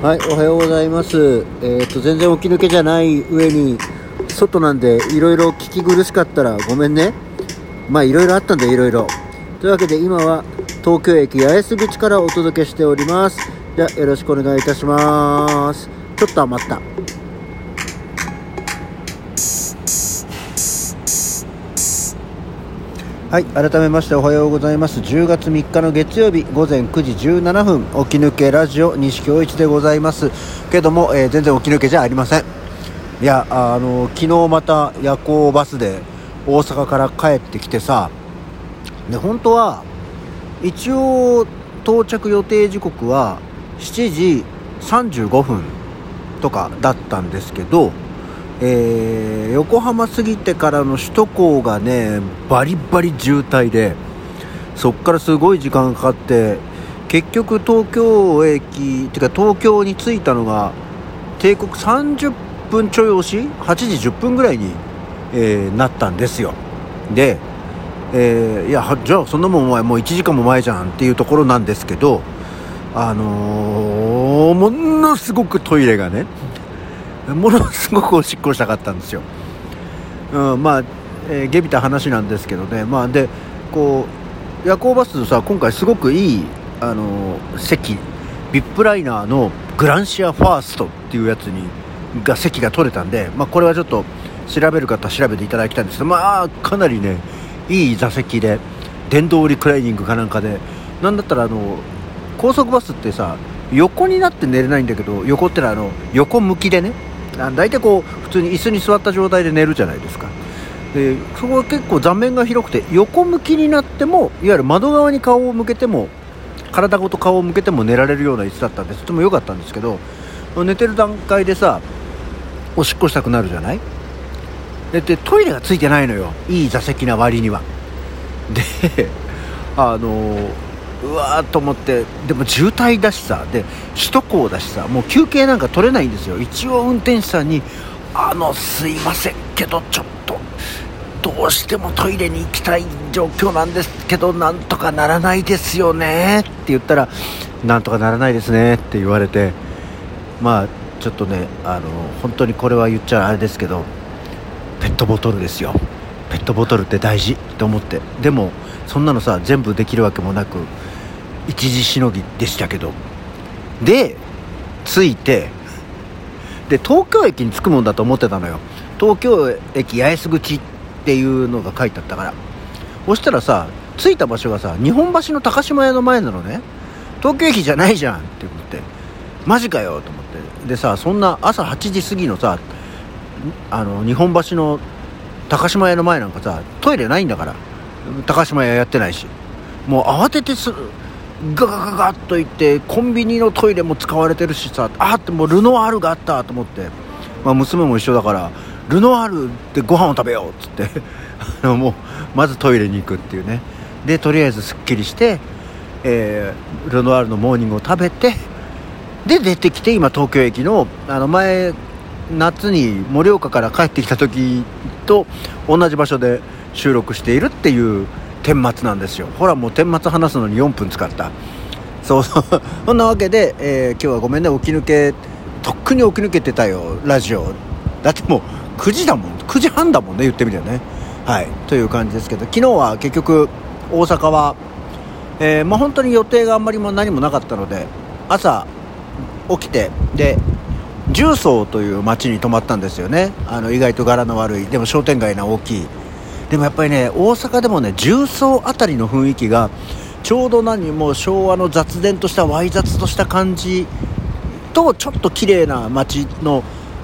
はい、おはようございます。えっ、と、全然起き抜けじゃない上に、外なんで、いろいろ聞き苦しかったらごめんね。まあ、いろいろあったんで、いろいろ。というわけで、今は、東京駅八重洲口からお届けしております。では、よろしくお願いいたします。ちょっと余った。はい、改めましておはようございます。10月3日の月曜日午前9時17分、起き抜けラジオ西京一でございます。けども、えー全然起き抜けじゃありません。いや、あの昨日また夜行バスで大阪から帰ってきてさ、で本当は一応到着予定時刻は7時35分とかだったんですけど、えー横浜過ぎてからの首都高がねバリバリ渋滞でそっからすごい時間かかって結局東京駅てか東京に着いたのが帝国30分ちょい押し8時10分ぐらいに、えーなったんですよ。で、えーいやじゃあそんなもんお前もう1時間も前じゃんっていうところなんですけどあのーものすごくトイレがねものすごくおしっこしたかったんですよ、うん、まあ、えー、下びた話なんですけどね。まあでこう夜行バスさ今回すごくいい、あの席。ビップライナーのグランシアファーストっていうやつにが席が取れたんで、まあ、これはちょっと調べる方調べていただきたいんですけどまあかなりねいい座席で電動リクライニングかなんかで。なんだったらあの高速バスってさ横になって寝れないんだけど横ってのはあの横向きでね大体こう普通に椅子に座った状態で寝るじゃないですか。でそこは結構座面が広くて横向きになってもいわゆる窓側に顔を向けても体ごと顔を向けても寝られるような椅子だったんでとても良かったんですけど寝てる段階でさおしっこしたくなるじゃない？ででトイレがついてないのよ。いい座席な割には。であのうわーと思ってでも渋滞だしさで首都高だしさもう休憩なんか取れないんですよ。一応運転手さんに「あのすいませんけどちょっとどうしてもトイレに行きたい状況なんですけどなんとかならないですよね」って言ったら「なんとかならないですね」って言われてまあちょっとねあの本当にこれは言っちゃあれですけどペットボトルですよ。ペットボトルって大事と思って。でもそんなのさ全部できるわけもなく一時しのぎでしたけど。で着いて。で東京駅に着くもんだと思ってたのよ。東京駅八重洲口っていうのが書いてあったから。そしたらさ着いた場所がさ日本橋の高島屋の前なのね。東京駅じゃないじゃんって思って。マジかよと思って。でさそんな朝8時過ぎのさあの日本橋の高島屋の前なんかさトイレないんだから。高島屋やってないし。もう慌ててすガガガガッと行ってコンビニのトイレも使われてるしさあってもうルノワールがあったと思って、まあ、娘も一緒だからルノワールでご飯を食べようっつって あのもうまずトイレに行くっていうね。でとりあえずすっきりして、えールノワールのモーニングを食べてで出てきて今東京駅のあの前夏に盛岡から帰ってきた時と同じ場所で収録しているっていう顛末なんですよ。ほらもう顛末話すのに4分使った。そうそう そんなわけで、えー今日はごめんね起き抜けとっくに起き抜けてたよラジオ。だってもう9時だもん。9時半だもんね言ってみてね。はい。という感じですけど昨日は結局大阪はえーまあ、本当に予定があんまりも何もなかったので朝起きてで重曹という町に泊まったんですよね。あの意外と柄の悪いでも商店街な大きい。でもやっぱりね大阪でもね重曹あたりの雰囲気がちょうど何も昭和の雑然としたわい雑とした感じとちょっと綺麗な街の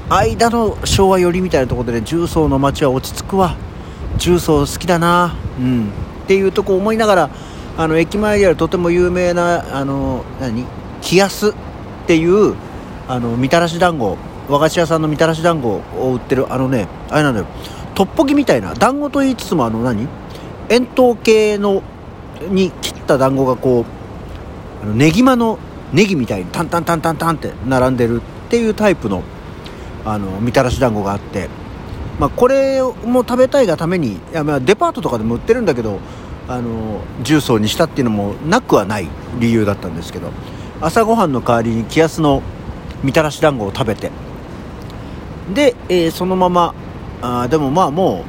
間の昭和寄りみたいなところでね重曹の街は落ち着くわ。重曹好きだな。うん。っていうとこ思いながらあの駅前にあるとても有名なあの何？冷やすっていうあのみたらし団子和菓子屋さんのみたらし団子を売ってるあのねあれなのよ。トッポギみたいな団子と言いつつもあの何？円筒形のに切った団子がこうあのネギマのネギみたいにタンタンタンタンタンって並んでるっていうタイプのあのみたらし団子があって、まあ、これも食べたいがためにいや、まあ、デパートとかでも売ってるんだけどあの重曹にしたっていうのもなくはない理由だったんですけど朝ごはんの代わりに気安のみたらし団子を食べてで、えー、そのままあでもまあも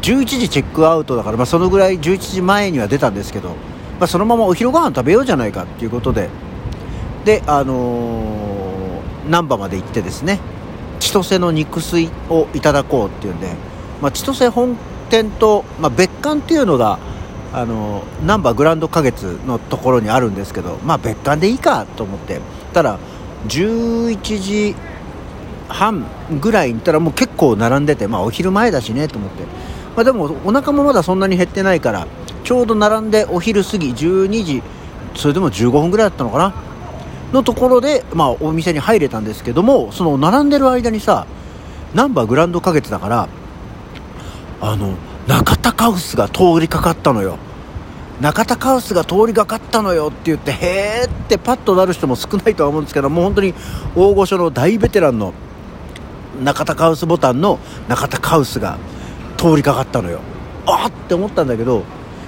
う11時チェックアウトだから、まあ、そのぐらい11時前には出たんですけど、まあ、そのままお昼ご飯食べようじゃないかっていうことでであのー、難波まで行ってですね千歳の肉水をいただこうっていうんで、まあ、千歳本店と、まあ、別館っていうのがあの難波グランド花月のところにあるんですけどまあ別館でいいかと思ってたら11時半ぐらいに行ったらもう結構並んでてまあお昼前だしねと思って、まあ、でもお腹もまだそんなに減ってないからちょうど並んでお昼過ぎ12時それでも15分ぐらいだったのかな？のところで、まあ、お店に入れたんですけどもその並んでる間にさナンバーグランド花月だからあの中田カウスが通りかかったのよ。中田カウスが通りかかったのよって言ってへーってパッとなる人も少ないとは思うんですけどもう本当に大御所の大ベテランの中田カウスボタンの中田カウスが通りかかったのよ。あっって思ったんだけど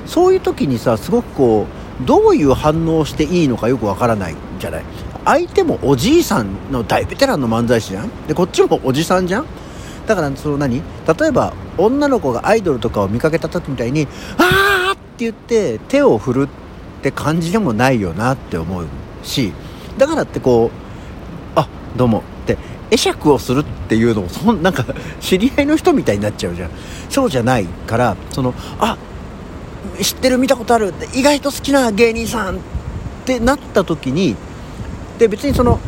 そういう時にさすごくこうどういう反応していいのかよくわからないんじゃない。相手もおじいさんの大ベテランの漫才師じゃん。でこっちもおじさんじゃん。だからその何？例えば女の子がアイドルとかを見かけた時みたいに「あー!」って言って手を振るって感じでもないよなって思うしだからってこう「どうも」って会釈をするっていうのもそんなんか知り合いの人みたいになっちゃうじゃん。そうじゃないからその「あ知ってる見たことある」意外と好きな芸人さんってなった時にで別にその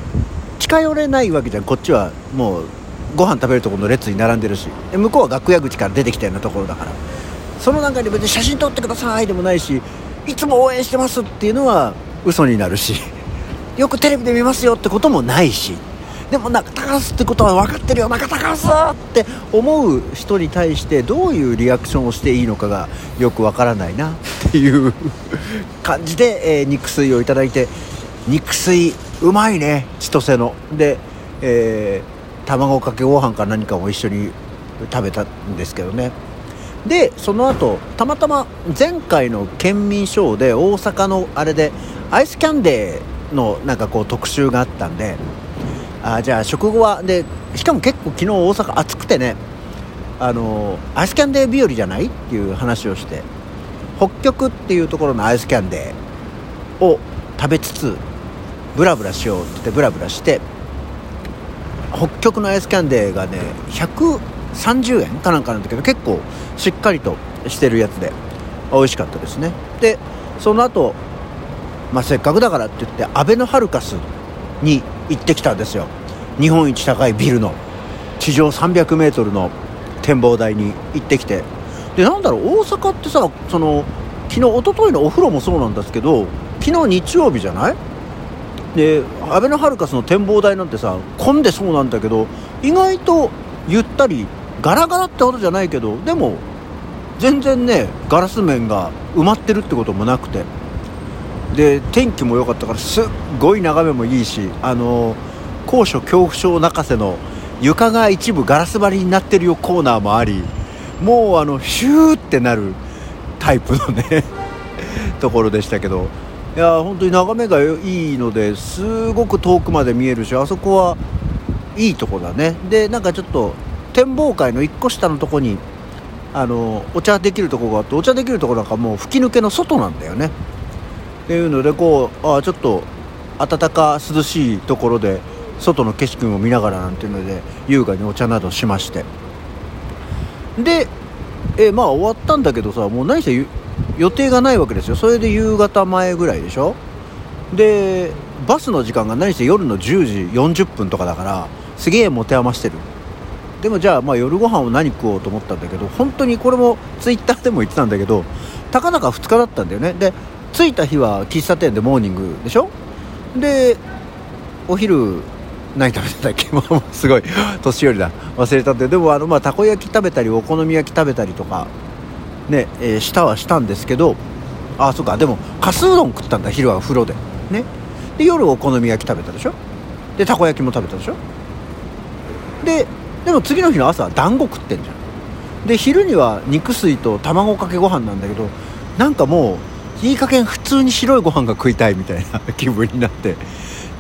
近寄れないわけじゃん。こっちはもうご飯食べるところの列に並んでるし。向こうは楽屋口から出てきたようなところだから。その段階で別に写真撮ってくださいでもないしいつも応援してますっていうのは嘘になるし。よくテレビで見ますよってこともないし。でも中田カスってことは分かってるよ中田カスって思う人に対してどういうリアクションをしていいのかがよく分からないなっていう感じで、えー、肉水をいただいて肉水うまいね千歳の。で、えー卵かけご飯か何かも一緒に食べたんですけどね。でその後たまたま前回の県民ショーで大阪のあれでアイスキャンデーのなんかこう特集があったんであじゃあ食後はでしかも結構昨日大阪暑くてねあのアイスキャンデー日和じゃないっていう話をして北極っていうところのアイスキャンデーを食べつつブラブラしようって言ってブラブラして北極のアイスキャンデーがね130円かなんかなんだけど結構しっかりとしてるやつで美味しかったですね。でその後、まあせっかくだからって言ってアベノハルカスに行ってきたんですよ。日本一高いビルの地上 300m の展望台に行ってきて。でなんだろう大阪ってさその昨日一昨日のお風呂もそうなんですけど昨日日曜日じゃない？でアベノハルカスの展望台なんてさ混んでそうなんだけど意外とゆったりガラガラってほどじゃないけどでも全然ねガラス面が埋まってるってこともなくて。で天気も良かったからすっごい眺めもいいしあの高所恐怖症泣かせの床が一部ガラス張りになってるよコーナーもありもうあのヒューってなるタイプのね ところでしたけど。いや本当に眺めがいいのですごく遠くまで見えるしあそこはいいとこだね。でなんかちょっと展望会の1個下のとこにあのお茶できるとこがあってお茶できるとこなんかもう吹き抜けの外なんだよね。っていうのでこうあちょっと暖か涼しいところで外の景色も見ながらなんていうので優雅にお茶などしまして。でえまあ終わったんだけどさもう何せ予定がないわけですよ。それで夕方前ぐらいでしょ？でバスの時間が何して夜の10時40分とかだからすげえ持て余してる。でもじゃあまあ夜ご飯を何食おうと思ったんだけど本当にこれもツイッターでも言ってたんだけどたかだか2日だったんだよね。で着いた日は喫茶店でモーニングでしょ？でお昼何食べてたっけ？もうすごい年寄りだ。忘れたんででもあのまあたこ焼き食べたりお好み焼き食べたりとかね、えー、したはしたんですけどあそうか。でもかすうどん食ったんだ昼は風呂で。ね。で夜お好み焼き食べたでしょ？でたこ焼きも食べたでしょ？ででも次の日の朝は団子食ってんじゃん。で昼には肉水と卵かけご飯なんだけどなんかもういい加減普通に白いご飯が食いたいみたいな気分になって。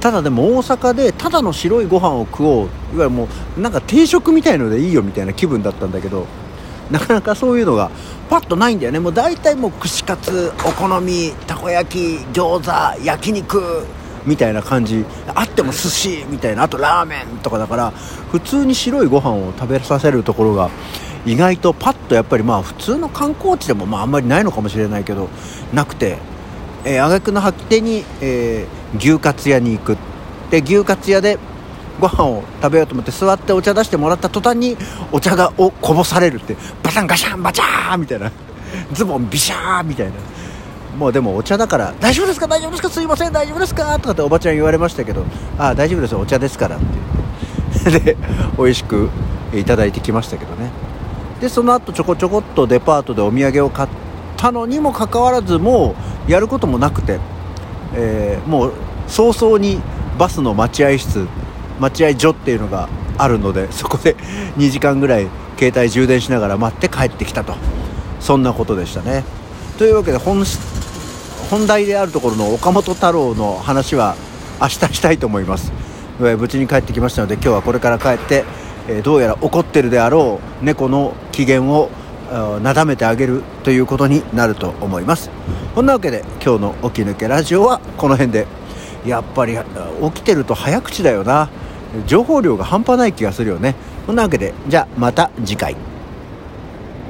ただでも大阪でただの白いご飯を食おう。いわゆるもうなんか定食みたいのでいいよみたいな気分だったんだけどなかなかそういうのがパッとないんだよね。もう大体もう串カツお好みたこ焼き餃子焼肉みたいな感じ。あっても寿司みたいな。あとラーメンとかだから普通に白いご飯を食べさせるところが意外とパッとやっぱりまあ普通の観光地でもまああんまりないのかもしれないけどなくて、えー、挙句の果てに、えー、牛カツ屋に行くで牛カツ屋でご飯を食べようと思って座ってお茶出してもらった途端にお茶がをこぼされるってバタンガシャンバチャーみたいなズボンビシャーみたいな。もうでもお茶だから大丈夫ですか？大丈夫ですか？すいません。大丈夫ですか？とかっておばちゃん言われましたけどああ大丈夫ですお茶ですからって。で美味しくいただいてきましたけどね。でその後ちょこちょこっとデパートでお土産を買ったのにもかかわらずもうやることもなくて、えー、もう早々にバスの待合室待合所っていうのがあるのでそこで 2時間ぐらい携帯充電しながら待って帰ってきたと。そんなことでしたね。というわけで本本題であるところの岡本太郎の話は明日したいと思います。無事に帰ってきましたので今日はこれから帰ってどうやら怒ってるであろう猫の機嫌をなだめてあげるということになると思います。こんなわけで今日の「起き抜けラジオ」はこの辺で。やっぱり起きてると早口だよな。情報量が半端ない気がするよね。そんなわけでじゃあまた次回。